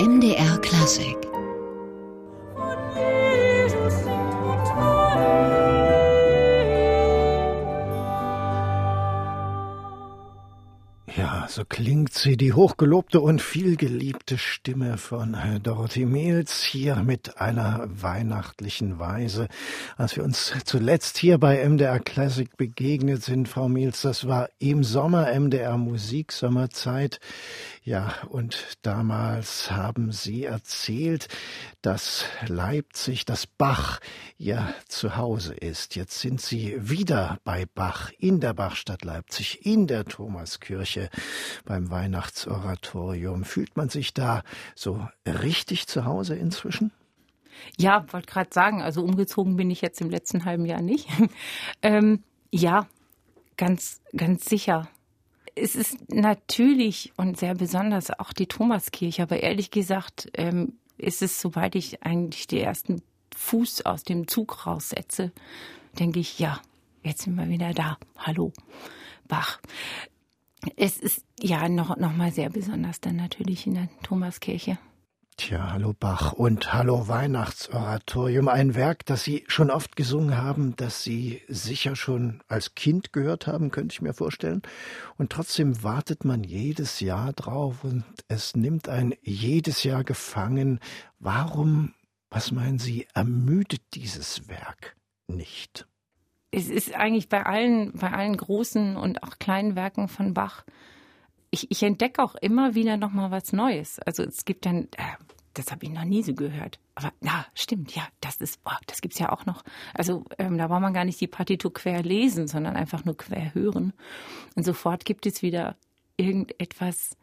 MDR Klassik Ja, so klingt sie, die hochgelobte und vielgeliebte Stimme von Dorothy Mills hier mit einer weihnachtlichen Weise. Als wir uns zuletzt hier bei MDR Classic begegnet sind, Frau Mills, das war im Sommer MDR Musik Sommerzeit. Ja, und damals haben Sie erzählt, dass Leipzig, dass Bach Ihr Zuhause ist. Jetzt sind Sie wieder bei Bach in der Bachstadt Leipzig, in der Thomaskirche beim Weihnachtsoratorium. Fühlt man sich da so richtig zu Hause inzwischen? Ja, wollte gerade sagen, also umgezogen bin ich jetzt im letzten halben Jahr nicht. ähm, ja, ganz, ganz sicher es ist natürlich und sehr besonders auch die Thomaskirche, aber ehrlich gesagt ähm, ist es, sobald ich eigentlich die ersten Fuß aus dem Zug raussetze, denke ich, ja, jetzt sind wir wieder da. Hallo, Bach. Es ist ja noch, noch mal sehr besonders dann natürlich in der Thomaskirche. Tja, hallo Bach und hallo Weihnachtsoratorium, ein Werk, das Sie schon oft gesungen haben, das Sie sicher schon als Kind gehört haben, könnte ich mir vorstellen. Und trotzdem wartet man jedes Jahr drauf und es nimmt ein jedes Jahr gefangen. Warum, was meinen Sie, ermüdet dieses Werk nicht? Es ist eigentlich bei allen, bei allen großen und auch kleinen Werken von Bach ich, ich entdecke auch immer wieder noch mal was Neues. Also es gibt dann, äh, das habe ich noch nie so gehört. Aber na, stimmt, ja, das ist, boah, das gibt's ja auch noch. Also ähm, da braucht man gar nicht die Partitur quer lesen, sondern einfach nur quer hören. Und sofort gibt es wieder irgendetwas,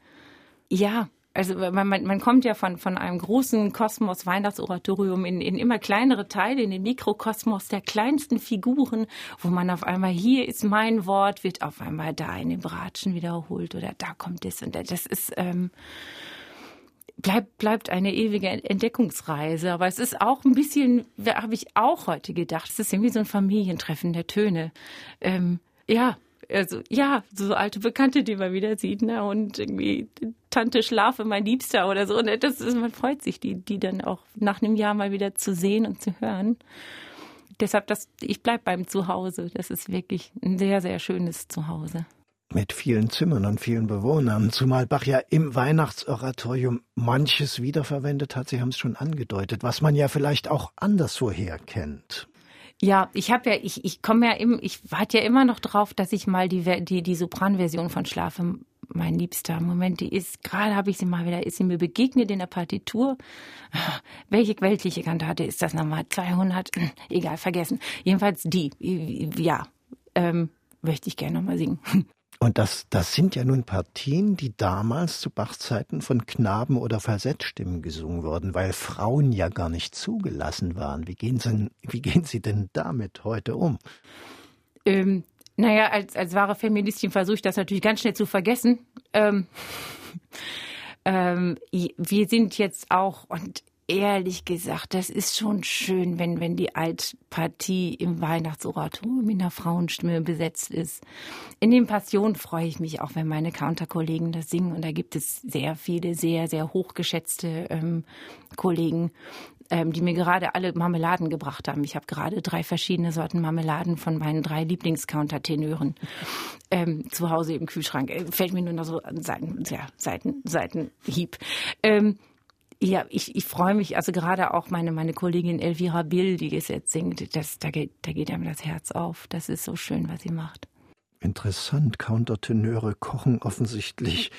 ja, also man, man, kommt ja von, von einem großen Kosmos Weihnachtsoratorium in, in immer kleinere Teile, in den Mikrokosmos der kleinsten Figuren, wo man auf einmal hier ist mein Wort, wird auf einmal da in den Bratschen wiederholt oder da kommt es und das ist ähm, bleibt, bleibt eine ewige Entdeckungsreise. Aber es ist auch ein bisschen, habe ich auch heute gedacht, es ist irgendwie so ein Familientreffen der Töne. Ähm, ja, also ja, so alte Bekannte, die man wieder sieht, ne? Und irgendwie Tante Schlafe, mein Liebster oder so. Und das ist, man freut sich, die, die dann auch nach einem Jahr mal wieder zu sehen und zu hören. Deshalb, das, ich bleib beim Zuhause. Das ist wirklich ein sehr, sehr schönes Zuhause. Mit vielen Zimmern und vielen Bewohnern, zumal Bach ja im Weihnachtsoratorium manches wiederverwendet hat. Sie haben es schon angedeutet, was man ja vielleicht auch anderswoher kennt. Ja, ich habe ja, ich, ich komme ja im, ich warte ja immer noch drauf, dass ich mal die, die, die Sopranversion von Schlafe, mein Liebster. Moment, die ist, gerade habe ich sie mal wieder, ist sie mir begegnet in der Partitur. Welche weltliche Kantate ist das nochmal? 200? Egal, vergessen. Jedenfalls die, ja, ähm, möchte ich gerne nochmal singen. Und das, das sind ja nun Partien, die damals zu Bachs Zeiten von Knaben oder Falsettstimmen gesungen wurden, weil Frauen ja gar nicht zugelassen waren. Wie gehen Sie, wie gehen Sie denn damit heute um? Ähm, naja, als, als wahre Feministin versuche ich das natürlich ganz schnell zu vergessen. Ähm, ähm, wir sind jetzt auch, und ehrlich gesagt, das ist schon schön, wenn, wenn die Altpartie im Weihnachtsoratorium mit einer Frauenstimme besetzt ist. In den Passionen freue ich mich auch, wenn meine Counterkollegen das singen. Und da gibt es sehr viele, sehr, sehr hochgeschätzte ähm, Kollegen, ähm, die mir gerade alle Marmeladen gebracht haben. Ich habe gerade drei verschiedene Sorten Marmeladen von meinen drei Lieblingscountertenören ähm, zu Hause im Kühlschrank. Äh, fällt mir nur noch so an Seiten, ja, Seiten, Seitenhieb. Ähm, ja, ich, ich freue mich, also gerade auch meine, meine Kollegin Elvira Bill, die es jetzt singt, das, da, geht, da geht einem das Herz auf. Das ist so schön, was sie macht. Interessant, Countertenöre kochen offensichtlich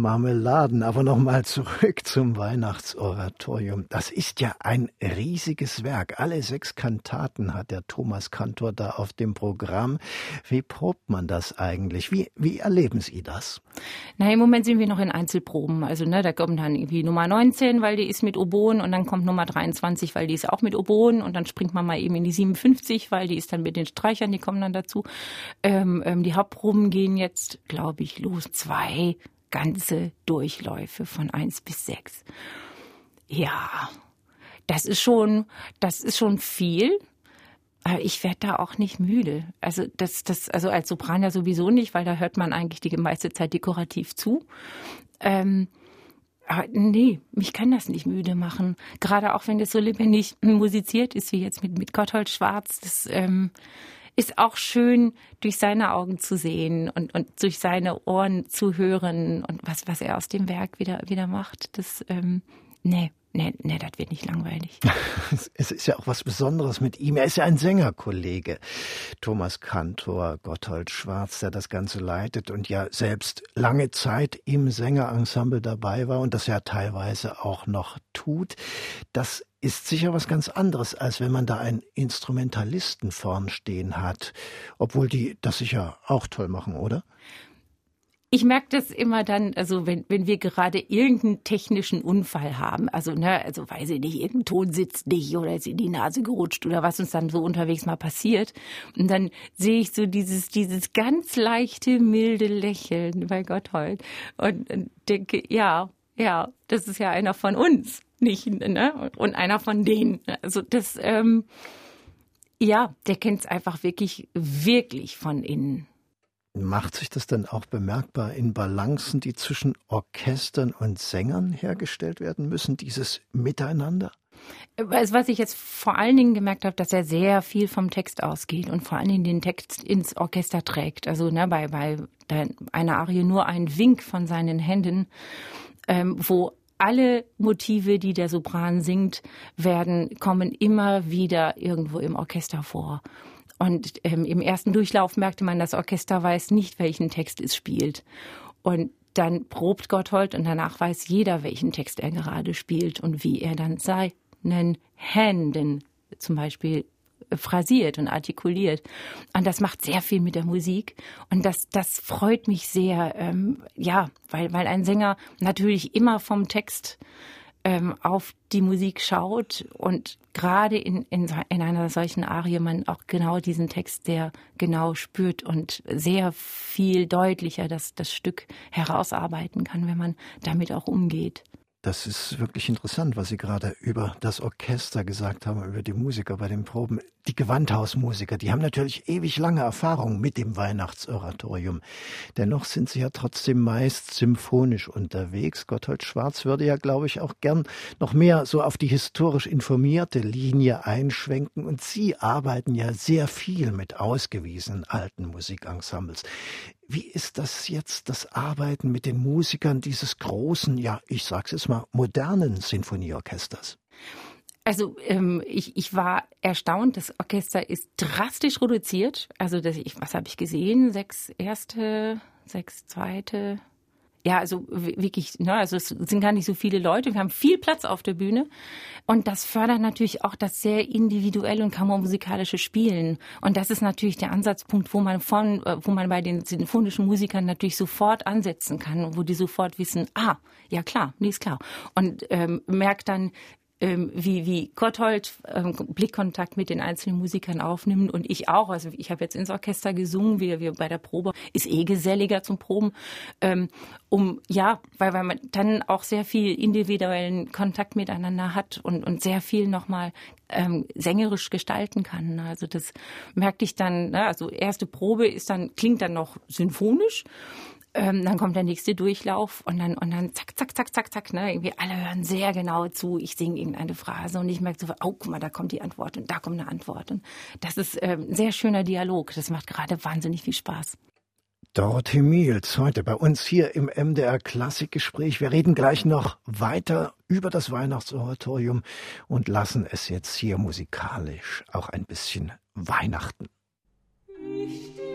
Marmeladen. Aber nochmal zurück zum Weihnachtsoratorium. Das ist ja ein riesiges Werk. Alle sechs Kantaten hat der Thomas Kantor da auf dem Programm. Wie probt man das eigentlich? Wie, wie erleben Sie das? Na, im Moment sind wir noch in Einzelproben. Also, ne, da kommt dann irgendwie Nummer 19, weil die ist mit Oboen und dann kommt Nummer 23, weil die ist auch mit Oboen und dann springt man mal eben in die 57, weil die ist dann mit den Streichern, die kommen dann dazu. Ähm, ähm, die Hauptproben gehen jetzt, glaube ich, los. Zwei, ganze Durchläufe von eins bis sechs. Ja, das ist schon, das ist schon viel. Aber ich werde da auch nicht müde. Also das, das, also als Sopran ja sowieso nicht, weil da hört man eigentlich die meiste Zeit dekorativ zu. Ähm, nee, mich kann das nicht müde machen. Gerade auch wenn das so lebendig musiziert ist wie jetzt mit, mit Gotthold Schwarz. Das ähm, ist auch schön, durch seine Augen zu sehen und, und durch seine Ohren zu hören und was, was er aus dem Werk wieder, wieder macht. Das, ähm, nee, Nee, nee, das wird nicht langweilig. es ist ja auch was Besonderes mit ihm. Er ist ja ein Sängerkollege. Thomas Kantor, Gotthold Schwarz, der das Ganze leitet und ja selbst lange Zeit im Sängerensemble dabei war und das ja teilweise auch noch tut. Das ist sicher was ganz anderes, als wenn man da einen Instrumentalisten vorn stehen hat. Obwohl die das sicher auch toll machen, oder? Ich merke das immer dann, also wenn, wenn wir gerade irgendeinen technischen Unfall haben, also ne, also weiß ich nicht, irgendein Ton sitzt nicht oder ist in die Nase gerutscht oder was uns dann so unterwegs mal passiert. Und dann sehe ich so dieses, dieses ganz leichte, milde Lächeln bei Gotthold und denke, ja, ja, das ist ja einer von uns, nicht, ne? Und einer von denen. Also das, ähm, ja, der kennt es einfach wirklich, wirklich von innen. Macht sich das dann auch bemerkbar in Balancen, die zwischen Orchestern und Sängern hergestellt werden müssen, dieses Miteinander? Also was ich jetzt vor allen Dingen gemerkt habe, dass er sehr viel vom Text ausgeht und vor allen Dingen den Text ins Orchester trägt. Also ne, bei, bei einer Arie nur ein Wink von seinen Händen, ähm, wo alle Motive, die der Sopran singt, werden, kommen immer wieder irgendwo im Orchester vor. Und ähm, im ersten Durchlauf merkte man, das Orchester weiß nicht, welchen Text es spielt. Und dann probt Gotthold und danach weiß jeder, welchen Text er gerade spielt und wie er dann seinen Händen zum Beispiel phrasiert und artikuliert. Und das macht sehr viel mit der Musik. Und das, das freut mich sehr, ähm, ja, weil, weil ein Sänger natürlich immer vom Text ähm, auf die Musik schaut und gerade in, in, in einer solchen Arie man auch genau diesen Text sehr genau spürt und sehr viel deutlicher das, das Stück herausarbeiten kann, wenn man damit auch umgeht. Das ist wirklich interessant, was Sie gerade über das Orchester gesagt haben, über die Musiker bei den Proben. Die Gewandhausmusiker, die haben natürlich ewig lange Erfahrung mit dem Weihnachtsoratorium. Dennoch sind sie ja trotzdem meist symphonisch unterwegs. Gotthold Schwarz würde ja, glaube ich, auch gern noch mehr so auf die historisch informierte Linie einschwenken. Und Sie arbeiten ja sehr viel mit ausgewiesenen alten Musikensembles. Wie ist das jetzt, das Arbeiten mit den Musikern dieses großen, ja, ich sag's jetzt mal, modernen Sinfonieorchesters? Also ähm, ich, ich war erstaunt, das Orchester ist drastisch reduziert. Also das, ich, was habe ich gesehen? Sechs erste, sechs zweite, ja, also wirklich, ne, also es sind gar nicht so viele Leute. Wir haben viel Platz auf der Bühne. Und das fördert natürlich auch das sehr individuelle und kammermusikalische Spielen. Und das ist natürlich der Ansatzpunkt, wo man von, äh, wo man bei den sinfonischen Musikern natürlich sofort ansetzen kann, wo die sofort wissen, ah, ja klar, nee, ist klar. Und ähm, merkt dann, ähm, wie, wie Gotthold ähm, Blickkontakt mit den einzelnen Musikern aufnimmt und ich auch. Also ich habe jetzt ins Orchester gesungen, wir, wir bei der Probe, ist eh geselliger zum Proben. Ähm, um ja, weil, weil man dann auch sehr viel individuellen Kontakt miteinander hat und, und sehr viel nochmal ähm, sängerisch gestalten kann. Also das merkte ich dann, ne? also erste Probe ist dann, klingt dann noch symphonisch ähm, dann kommt der nächste Durchlauf und dann, und dann zack, zack, zack, zack, zack, ne? Irgendwie alle hören sehr genau zu. Ich singe irgendeine Phrase und ich merke so, oh, guck mal, da kommt die Antwort und da kommt eine Antwort. Und das ist ähm, ein sehr schöner Dialog. Das macht gerade wahnsinnig viel Spaß. Dorothee Miels heute bei uns hier im MDR Klassikgespräch. Wir reden gleich noch weiter über das Weihnachtsoratorium und lassen es jetzt hier musikalisch auch ein bisschen Weihnachten. Ich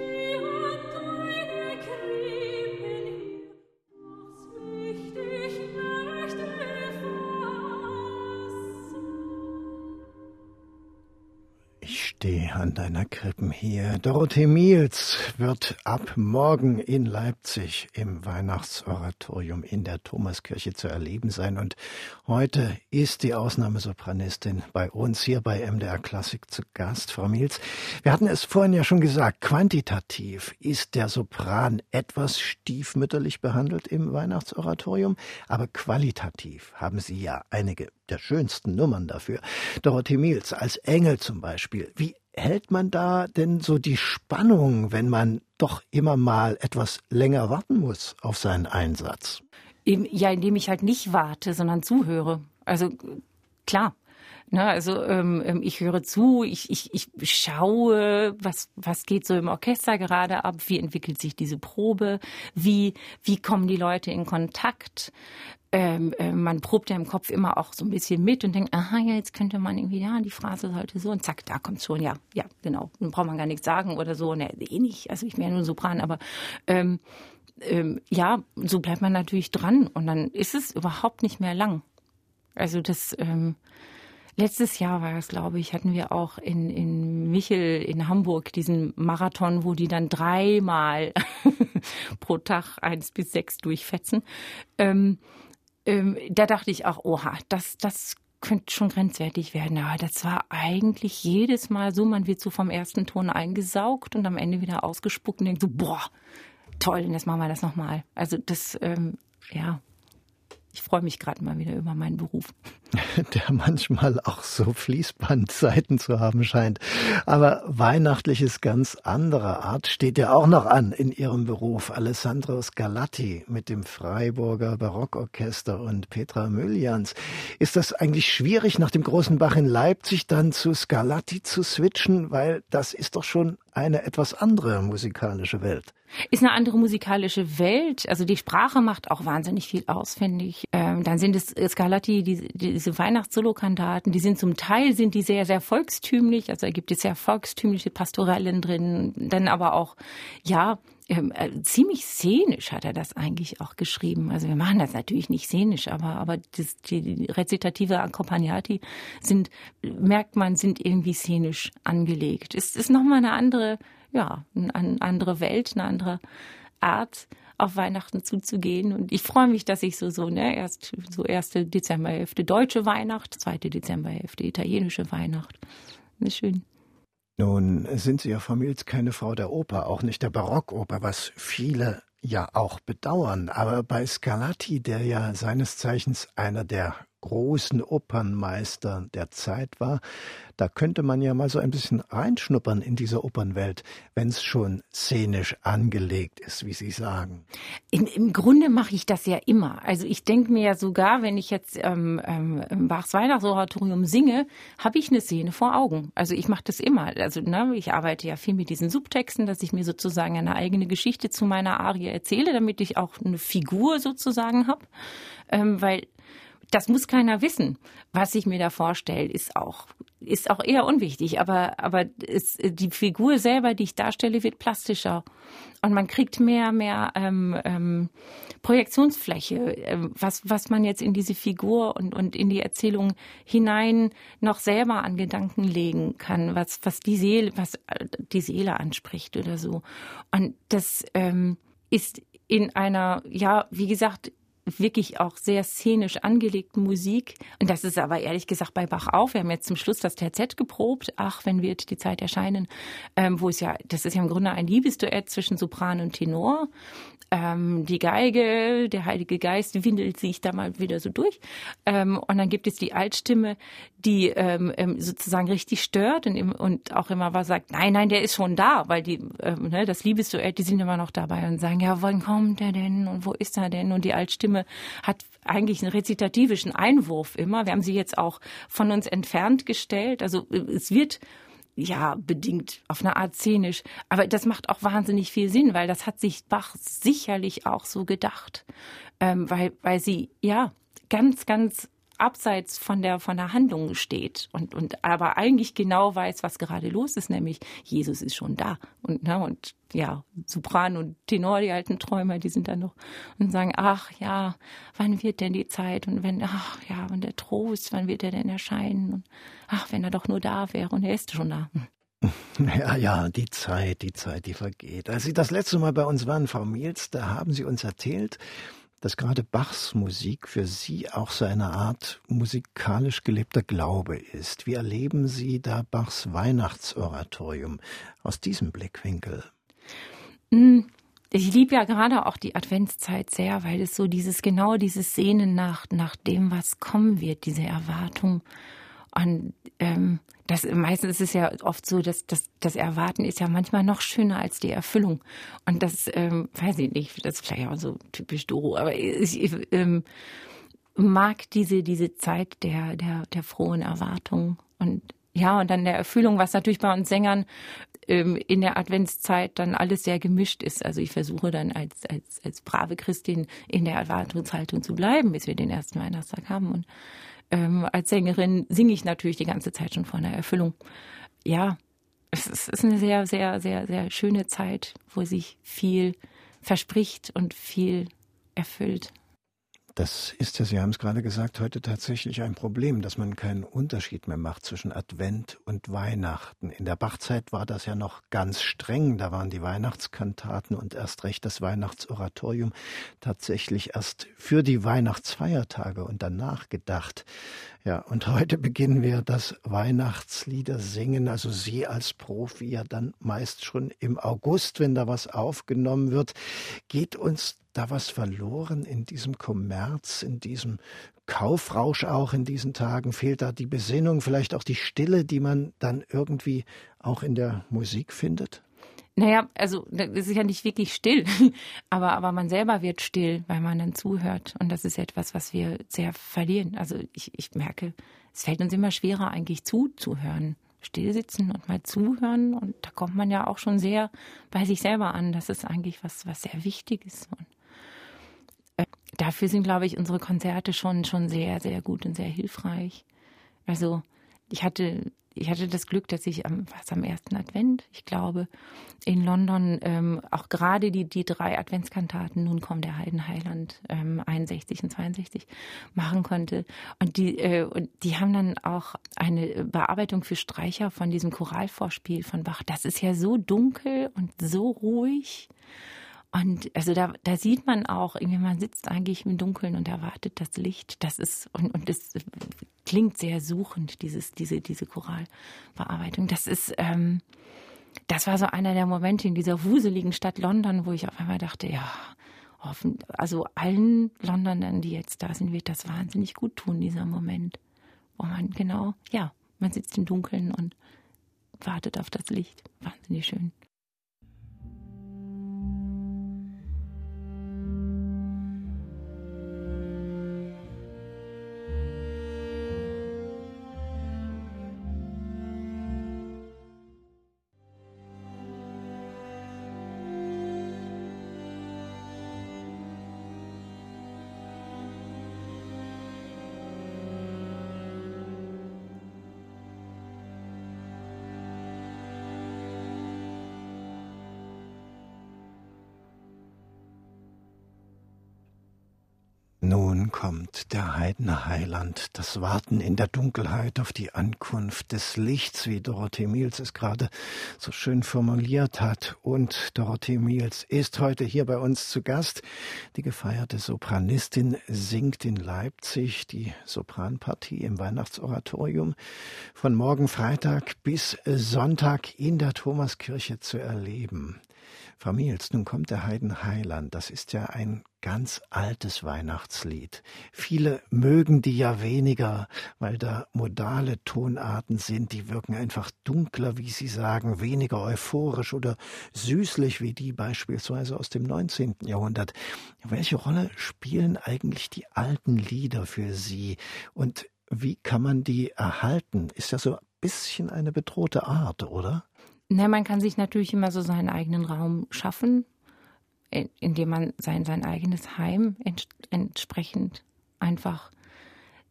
Steh an deiner Krippen hier. Dorothee Miels wird ab morgen in Leipzig im Weihnachtsoratorium in der Thomaskirche zu erleben sein. Und heute ist die Ausnahmesopranistin bei uns hier bei MDR Klassik zu Gast, Frau Miels. Wir hatten es vorhin ja schon gesagt, quantitativ ist der Sopran etwas stiefmütterlich behandelt im Weihnachtsoratorium, aber qualitativ haben Sie ja einige der schönsten Nummern dafür. Dorothee Miels als Engel zum Beispiel. Wie hält man da denn so die Spannung, wenn man doch immer mal etwas länger warten muss auf seinen Einsatz? Ja, indem ich halt nicht warte, sondern zuhöre. Also klar. Ne, also ähm, ähm, ich höre zu, ich, ich, ich schaue, was, was geht so im Orchester gerade ab, wie entwickelt sich diese Probe, wie, wie kommen die Leute in Kontakt. Ähm, äh, man probt ja im Kopf immer auch so ein bisschen mit und denkt, aha, ja, jetzt könnte man irgendwie, ja, die Phrase sollte so und zack, da kommt schon, ja, ja, genau. Dann braucht man gar nichts sagen oder so, ne, eh nicht, also ich bin ja nur Sopran, aber ähm, ähm, ja, so bleibt man natürlich dran und dann ist es überhaupt nicht mehr lang. Also das, ähm, Letztes Jahr war es, glaube ich, hatten wir auch in, in Michel in Hamburg diesen Marathon, wo die dann dreimal pro Tag eins bis sechs durchfetzen. Ähm, ähm, da dachte ich auch, oha, das, das könnte schon grenzwertig werden. Aber das war eigentlich jedes Mal so, man wird so vom ersten Ton eingesaugt und am Ende wieder ausgespuckt und denkt so, boah, toll, jetzt machen wir das nochmal. Also das, ähm, ja, ich freue mich gerade mal wieder über meinen Beruf. Der manchmal auch so Fließbandseiten zu haben scheint. Aber weihnachtliches ganz anderer Art steht ja auch noch an in Ihrem Beruf. Alessandro Scarlatti mit dem Freiburger Barockorchester und Petra Mülljans. Ist das eigentlich schwierig, nach dem großen Bach in Leipzig dann zu Scarlatti zu switchen? Weil das ist doch schon eine etwas andere musikalische Welt. Ist eine andere musikalische Welt. Also die Sprache macht auch wahnsinnig viel aus, finde ich. Ähm, dann sind es Scarlatti, die, diese Weihnachtssolokantaten, die sind zum Teil sind die sehr, sehr volkstümlich. Also da gibt es sehr volkstümliche Pastorellen drin. Dann aber auch, ja, ähm, äh, ziemlich szenisch hat er das eigentlich auch geschrieben. Also wir machen das natürlich nicht szenisch, aber, aber das, die Rezitative Accompagnati sind, merkt man, sind irgendwie szenisch angelegt. Es ist nochmal eine andere ja, eine andere Welt, eine andere Art auf Weihnachten zuzugehen. Und ich freue mich, dass ich so, so, ne, erst so erste Dezemberhälfte deutsche Weihnacht, zweite Dezemberhälfte italienische Weihnacht. Ist schön. Nun sind Sie ja Familie keine Frau der Oper, auch nicht der Barockoper, was viele ja auch bedauern. Aber bei Scarlatti, der ja seines Zeichens einer der großen Opernmeister der Zeit war, da könnte man ja mal so ein bisschen reinschnuppern in diese Opernwelt, wenn es schon szenisch angelegt ist, wie Sie sagen. Im, im Grunde mache ich das ja immer. Also ich denke mir ja sogar, wenn ich jetzt ähm, ähm, im Bachs Weihnachtsoratorium singe, habe ich eine Szene vor Augen. Also ich mache das immer. Also ne, ich arbeite ja viel mit diesen Subtexten, dass ich mir sozusagen eine eigene Geschichte zu meiner Arie erzähle, damit ich auch eine Figur sozusagen habe. Ähm, weil das muss keiner wissen. Was ich mir da vorstelle, ist auch, ist auch eher unwichtig. Aber, aber es, die Figur selber, die ich darstelle, wird plastischer. Und man kriegt mehr, mehr ähm, ähm, Projektionsfläche, ähm, was, was man jetzt in diese Figur und, und in die Erzählung hinein noch selber an Gedanken legen kann, was, was die Seele, was äh, die Seele anspricht oder so. Und das ähm, ist in einer, ja, wie gesagt, wirklich auch sehr szenisch angelegten Musik. Und das ist aber ehrlich gesagt bei Bach auch. Wir haben jetzt zum Schluss das Terzett geprobt. Ach, wenn wird die Zeit erscheinen, ähm, wo es ja, das ist ja im Grunde ein Liebesduett zwischen Sopran und Tenor. Ähm, die Geige, der Heilige Geist windelt sich da mal wieder so durch. Ähm, und dann gibt es die Altstimme, die ähm, ähm sozusagen richtig stört und, und auch immer was sagt, nein, nein, der ist schon da, weil die, ähm, ne, das Liebesduett, die sind immer noch dabei und sagen, ja, wann kommt er denn und wo ist er denn? Und die Altstimme Stimme hat eigentlich einen rezitativischen Einwurf immer. Wir haben sie jetzt auch von uns entfernt gestellt. Also es wird ja, bedingt auf eine Art szenisch. Aber das macht auch wahnsinnig viel Sinn, weil das hat sich Bach sicherlich auch so gedacht. Ähm, weil, weil sie, ja, ganz, ganz abseits von der, von der Handlung steht und, und aber eigentlich genau weiß, was gerade los ist, nämlich Jesus ist schon da. Und, ne, und ja, Sopran und Tenor, die alten Träumer, die sind dann noch und sagen, ach ja, wann wird denn die Zeit? Und wenn, ach ja, und der Trost, wann wird er denn erscheinen? Und ach, wenn er doch nur da wäre und er ist schon da. Ja, ja, die Zeit, die Zeit, die vergeht. Als Sie das letzte Mal bei uns waren, Frau Miels, da haben Sie uns erzählt, dass gerade Bachs Musik für Sie auch so eine Art musikalisch gelebter Glaube ist. Wie erleben Sie da Bachs Weihnachtsoratorium aus diesem Blickwinkel? Hm, ich liebe ja gerade auch die Adventszeit sehr, weil es so dieses genau dieses Sehnen nach nach dem, was kommen wird, diese Erwartung. Und ähm, das meistens ist es ja oft so, dass, dass das Erwarten ist ja manchmal noch schöner als die Erfüllung. Und das ähm, weiß ich nicht, das ist vielleicht auch so typisch Doro, aber ich, ähm, mag diese, diese Zeit der, der, der frohen Erwartung und ja, und dann der Erfüllung, was natürlich bei uns Sängern ähm, in der Adventszeit dann alles sehr gemischt ist. Also ich versuche dann als, als, als brave Christin in der Erwartungshaltung zu bleiben, bis wir den ersten Weihnachtstag haben. Und ähm, als Sängerin singe ich natürlich die ganze Zeit schon von der Erfüllung. Ja, es ist eine sehr, sehr, sehr, sehr schöne Zeit, wo sich viel verspricht und viel erfüllt. Das ist ja, Sie haben es gerade gesagt, heute tatsächlich ein Problem, dass man keinen Unterschied mehr macht zwischen Advent und Weihnachten. In der Bachzeit war das ja noch ganz streng. Da waren die Weihnachtskantaten und erst recht das Weihnachtsoratorium tatsächlich erst für die Weihnachtsfeiertage und danach gedacht. Ja, und heute beginnen wir das Weihnachtslieder singen. Also Sie als Profi ja dann meist schon im August, wenn da was aufgenommen wird. Geht uns da was verloren in diesem Kommerz, in diesem Kaufrausch auch in diesen Tagen? Fehlt da die Besinnung, vielleicht auch die Stille, die man dann irgendwie auch in der Musik findet? Naja, also es ist ja nicht wirklich still, aber, aber man selber wird still, weil man dann zuhört. Und das ist etwas, was wir sehr verlieren. Also ich, ich merke, es fällt uns immer schwerer, eigentlich zuzuhören. Stillsitzen und mal zuhören. Und da kommt man ja auch schon sehr bei sich selber an. Das ist eigentlich was, was sehr wichtig ist. Und äh, dafür sind, glaube ich, unsere Konzerte schon, schon sehr, sehr gut und sehr hilfreich. Also ich hatte ich hatte das Glück, dass ich am, was am ersten Advent, ich glaube, in London ähm, auch gerade die, die drei Adventskantaten, nun kommt der Heidenheiland ähm, 61 und 62, machen konnte. Und die, äh, und die haben dann auch eine Bearbeitung für Streicher von diesem Choralvorspiel von Bach. Das ist ja so dunkel und so ruhig. Und also da, da sieht man auch, irgendwie man sitzt eigentlich im Dunkeln und erwartet das Licht. Das ist und und das klingt sehr suchend dieses diese diese Choralbearbeitung. Das ist ähm, das war so einer der Momente in dieser wuseligen Stadt London, wo ich auf einmal dachte, ja, hoffen, also allen Londonern, die jetzt da sind, wird das wahnsinnig gut tun dieser Moment, wo man genau, ja, man sitzt im Dunkeln und wartet auf das Licht. Wahnsinnig schön. Nun kommt der Heidenheiland, das Warten in der Dunkelheit auf die Ankunft des Lichts, wie Dorothee Miels es gerade so schön formuliert hat. Und Dorothee Miels ist heute hier bei uns zu Gast. Die gefeierte Sopranistin singt in Leipzig die Sopranpartie im Weihnachtsoratorium von morgen Freitag bis Sonntag in der Thomaskirche zu erleben. Frau Miels, nun kommt der Heidenheiland. Das ist ja ein ganz altes Weihnachtslied. Viele mögen die ja weniger, weil da modale Tonarten sind, die wirken einfach dunkler, wie Sie sagen, weniger euphorisch oder süßlich wie die beispielsweise aus dem 19. Jahrhundert. Welche Rolle spielen eigentlich die alten Lieder für Sie und wie kann man die erhalten? Ist ja so ein bisschen eine bedrohte Art, oder? Na, man kann sich natürlich immer so seinen eigenen Raum schaffen indem man sein, sein eigenes Heim ents entsprechend einfach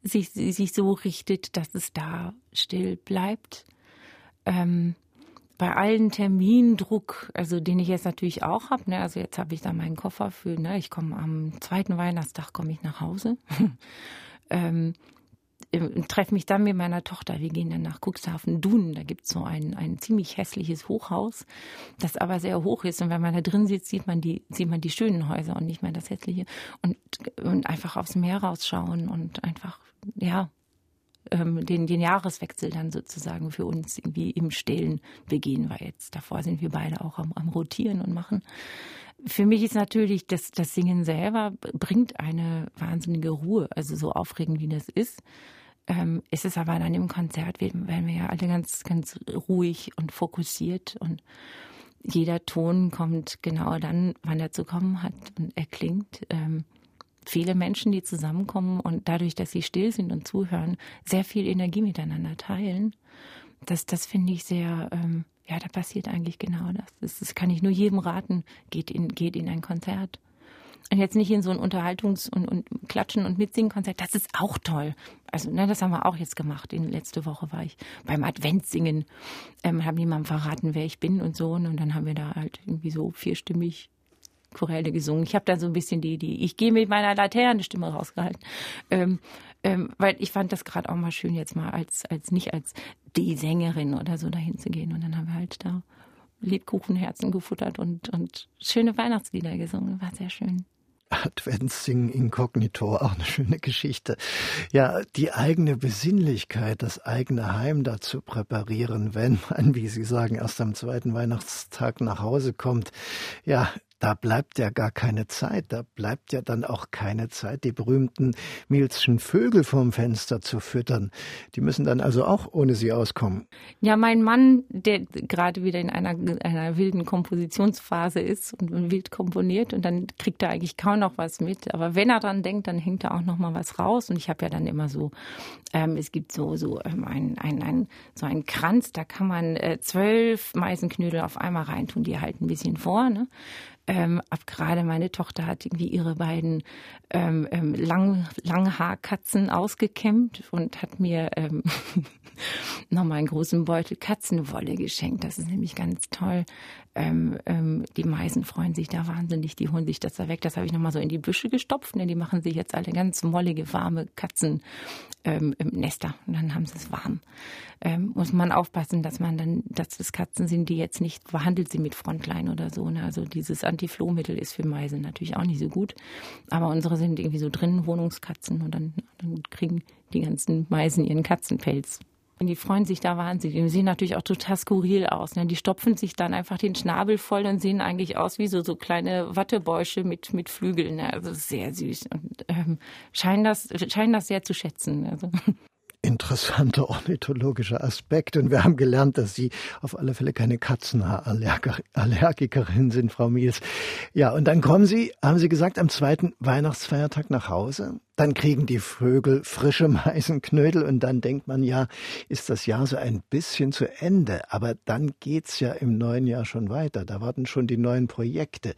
sich, sich so richtet, dass es da still bleibt. Ähm, bei allen Termindruck, also den ich jetzt natürlich auch habe, ne, also jetzt habe ich da meinen Koffer für, ne, ich komme am zweiten Weihnachtstag komme ich nach Hause. ähm, treffe mich dann mit meiner Tochter. Wir gehen dann nach Cuxhaven Dunen. Da gibt es so ein, ein ziemlich hässliches Hochhaus, das aber sehr hoch ist. Und wenn man da drin sitzt, sieht man die, sieht man die schönen Häuser und nicht mehr das hässliche. Und, und einfach aufs Meer rausschauen und einfach, ja, ähm, den, den Jahreswechsel dann sozusagen für uns irgendwie im Stillen begehen, weil jetzt davor sind wir beide auch am, am Rotieren und machen. Für mich ist natürlich das, das Singen selber bringt eine wahnsinnige Ruhe, also so aufregend wie das ist Ähm, ist es aber dann im Konzert, werden wir ja alle ganz, ganz ruhig und fokussiert und jeder Ton kommt genau dann, wann er zu kommen hat und er klingt. Ähm, viele Menschen, die zusammenkommen und dadurch, dass sie still sind und zuhören, sehr viel Energie miteinander teilen. Das, das finde ich sehr, ähm, ja, da passiert eigentlich genau das. das. Das kann ich nur jedem raten, geht in, geht in ein Konzert. Und jetzt nicht in so ein Unterhaltungs- und, und Klatschen- und Mitsingen-Konzert. Das ist auch toll. Also, ne, das haben wir auch jetzt gemacht. In, letzte Woche war ich beim Adventsingen. Ähm, haben jemandem verraten, wer ich bin und so. Und dann haben wir da halt irgendwie so vierstimmig Choräle gesungen. Ich habe dann so ein bisschen die, die, ich gehe mit meiner Laternenstimme rausgehalten. Ähm, ähm, weil ich fand das gerade auch mal schön, jetzt mal als, als nicht als die Sängerin oder so dahin zu gehen. Und dann haben wir halt da Lebkuchenherzen gefuttert und, und schöne Weihnachtslieder gesungen. War sehr schön. Adventssingen inkognito, auch eine schöne Geschichte. Ja, die eigene Besinnlichkeit, das eigene Heim dazu präparieren, wenn man, wie Sie sagen, erst am zweiten Weihnachtstag nach Hause kommt. Ja, da bleibt ja gar keine Zeit, da bleibt ja dann auch keine Zeit, die berühmten Milzschen Vögel vom Fenster zu füttern. Die müssen dann also auch ohne sie auskommen. Ja, mein Mann, der gerade wieder in einer, einer wilden Kompositionsphase ist und wild komponiert und dann kriegt er eigentlich kaum noch was mit. Aber wenn er dran denkt, dann hängt er auch noch mal was raus. Und ich habe ja dann immer so, ähm, es gibt so so ähm, ein, ein, ein, so einen Kranz, da kann man äh, zwölf Meisenknödel auf einmal reintun, die halten ein bisschen vor. Ne? Ähm, ab gerade meine Tochter hat irgendwie ihre beiden ähm, ähm, Lang Langhaarkatzen ausgekämmt und hat mir ähm, nochmal einen großen Beutel Katzenwolle geschenkt. Das ist nämlich ganz toll. Ähm, ähm, die Meisen freuen sich da wahnsinnig, die holen sich das da weg. Das habe ich nochmal so in die Büsche gestopft, denn die machen sich jetzt alle ganz mollige, warme Katzennester ähm, und dann haben sie es warm. Ähm, muss man aufpassen, dass man dann, dass das Katzen sind, die jetzt nicht behandelt sind mit Frontline oder so. Ne? Also dieses Antiflohmittel ist für Meisen natürlich auch nicht so gut. Aber unsere sind irgendwie so drinnen Wohnungskatzen und dann, dann kriegen die ganzen Meisen ihren Katzenpelz und die freuen sich da wahnsinnig. Die sehen natürlich auch total skurril aus. Ne? Die stopfen sich dann einfach den Schnabel voll und sehen eigentlich aus wie so, so kleine Wattebäusche mit, mit Flügeln. Ne? Also sehr süß und ähm, scheinen, das, scheinen das sehr zu schätzen. Also interessanter ornithologischer Aspekt. Und wir haben gelernt, dass Sie auf alle Fälle keine Katzenhaarallergikerin sind, Frau Miels. Ja, und dann kommen Sie, haben Sie gesagt, am zweiten Weihnachtsfeiertag nach Hause. Dann kriegen die Vögel frische Meisenknödel und dann denkt man ja, ist das Jahr so ein bisschen zu Ende. Aber dann geht's ja im neuen Jahr schon weiter. Da warten schon die neuen Projekte.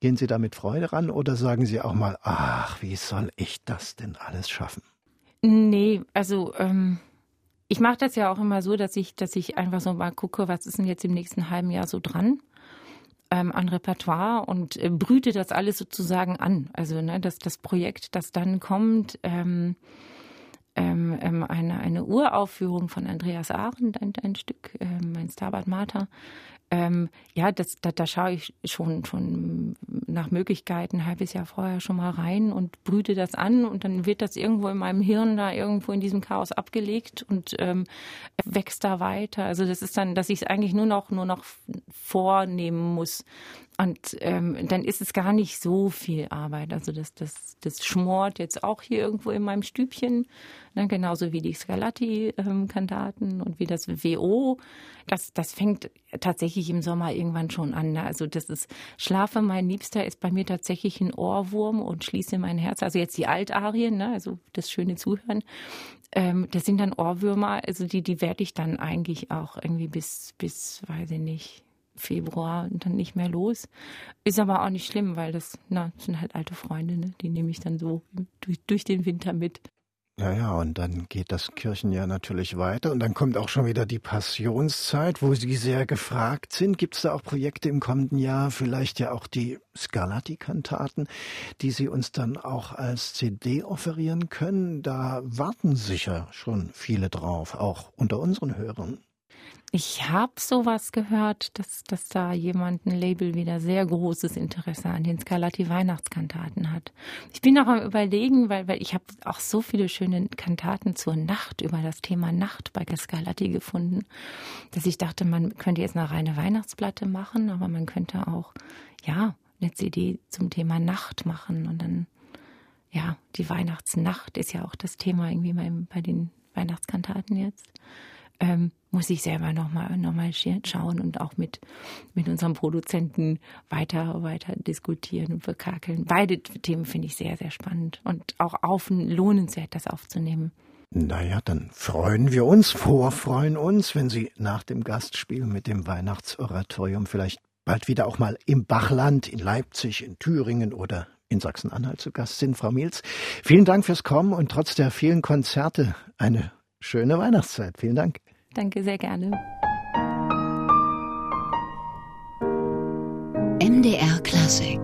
Gehen Sie da mit Freude ran oder sagen Sie auch mal, ach, wie soll ich das denn alles schaffen? Nee, also ähm, ich mache das ja auch immer so, dass ich, dass ich einfach so mal gucke, was ist denn jetzt im nächsten halben Jahr so dran ähm, an Repertoire und äh, brüte das alles sozusagen an. Also ne, dass das Projekt, das dann kommt, ähm, ähm, ähm eine, eine Uraufführung von Andreas Arendt, ein, ein Stück, ähm, mein Stabat Mater, ähm, ja, das, da, da schaue ich schon, schon nach Möglichkeiten ein halbes Jahr vorher schon mal rein und brüte das an und dann wird das irgendwo in meinem Hirn da irgendwo in diesem Chaos abgelegt und ähm, wächst da weiter. Also das ist dann, dass ich es eigentlich nur noch, nur noch vornehmen muss. Und ähm, dann ist es gar nicht so viel Arbeit. Also das, das, das schmort jetzt auch hier irgendwo in meinem Stübchen, ne? genauso wie die Scarlatti-Kantaten ähm, und wie das WO. Das, das fängt tatsächlich im Sommer irgendwann schon an. Ne? Also das ist Schlafe, mein Liebster, ist bei mir tatsächlich ein Ohrwurm und schließe mein Herz. Also jetzt die Altarien, ne? also das schöne Zuhören. Ähm, das sind dann Ohrwürmer, also die, die werde ich dann eigentlich auch irgendwie bis, bis, weiß ich nicht, Februar dann nicht mehr los. Ist aber auch nicht schlimm, weil das, na, sind halt alte Freunde, ne? die nehme ich dann so durch, durch den Winter mit. Ja, ja, und dann geht das Kirchenjahr natürlich weiter und dann kommt auch schon wieder die Passionszeit, wo Sie sehr gefragt sind. Gibt es da auch Projekte im kommenden Jahr, vielleicht ja auch die Scarlatti-Kantaten, die Sie uns dann auch als CD offerieren können? Da warten sicher schon viele drauf, auch unter unseren Hörern. Ich habe sowas gehört, dass, dass da jemand ein Label wieder sehr großes Interesse an den Scarlatti Weihnachtskantaten hat. Ich bin auch am überlegen, weil, weil ich habe auch so viele schöne Kantaten zur Nacht über das Thema Nacht bei Scarlatti gefunden, dass ich dachte, man könnte jetzt eine reine Weihnachtsplatte machen, aber man könnte auch, ja, eine CD zum Thema Nacht machen und dann, ja, die Weihnachtsnacht ist ja auch das Thema irgendwie bei, bei den Weihnachtskantaten jetzt. Ähm, muss ich selber nochmal noch mal schauen und auch mit, mit unserem Produzenten weiter, weiter diskutieren und bekakeln. Beide Themen finde ich sehr, sehr spannend und auch auf, lohnenswert, das aufzunehmen. Naja, dann freuen wir uns, vorfreuen uns, wenn Sie nach dem Gastspiel mit dem Weihnachtsoratorium vielleicht bald wieder auch mal im Bachland, in Leipzig, in Thüringen oder in Sachsen-Anhalt zu Gast sind. Frau Miels, vielen Dank fürs Kommen und trotz der vielen Konzerte eine schöne Weihnachtszeit. Vielen Dank. Danke sehr gerne. MDR Klassik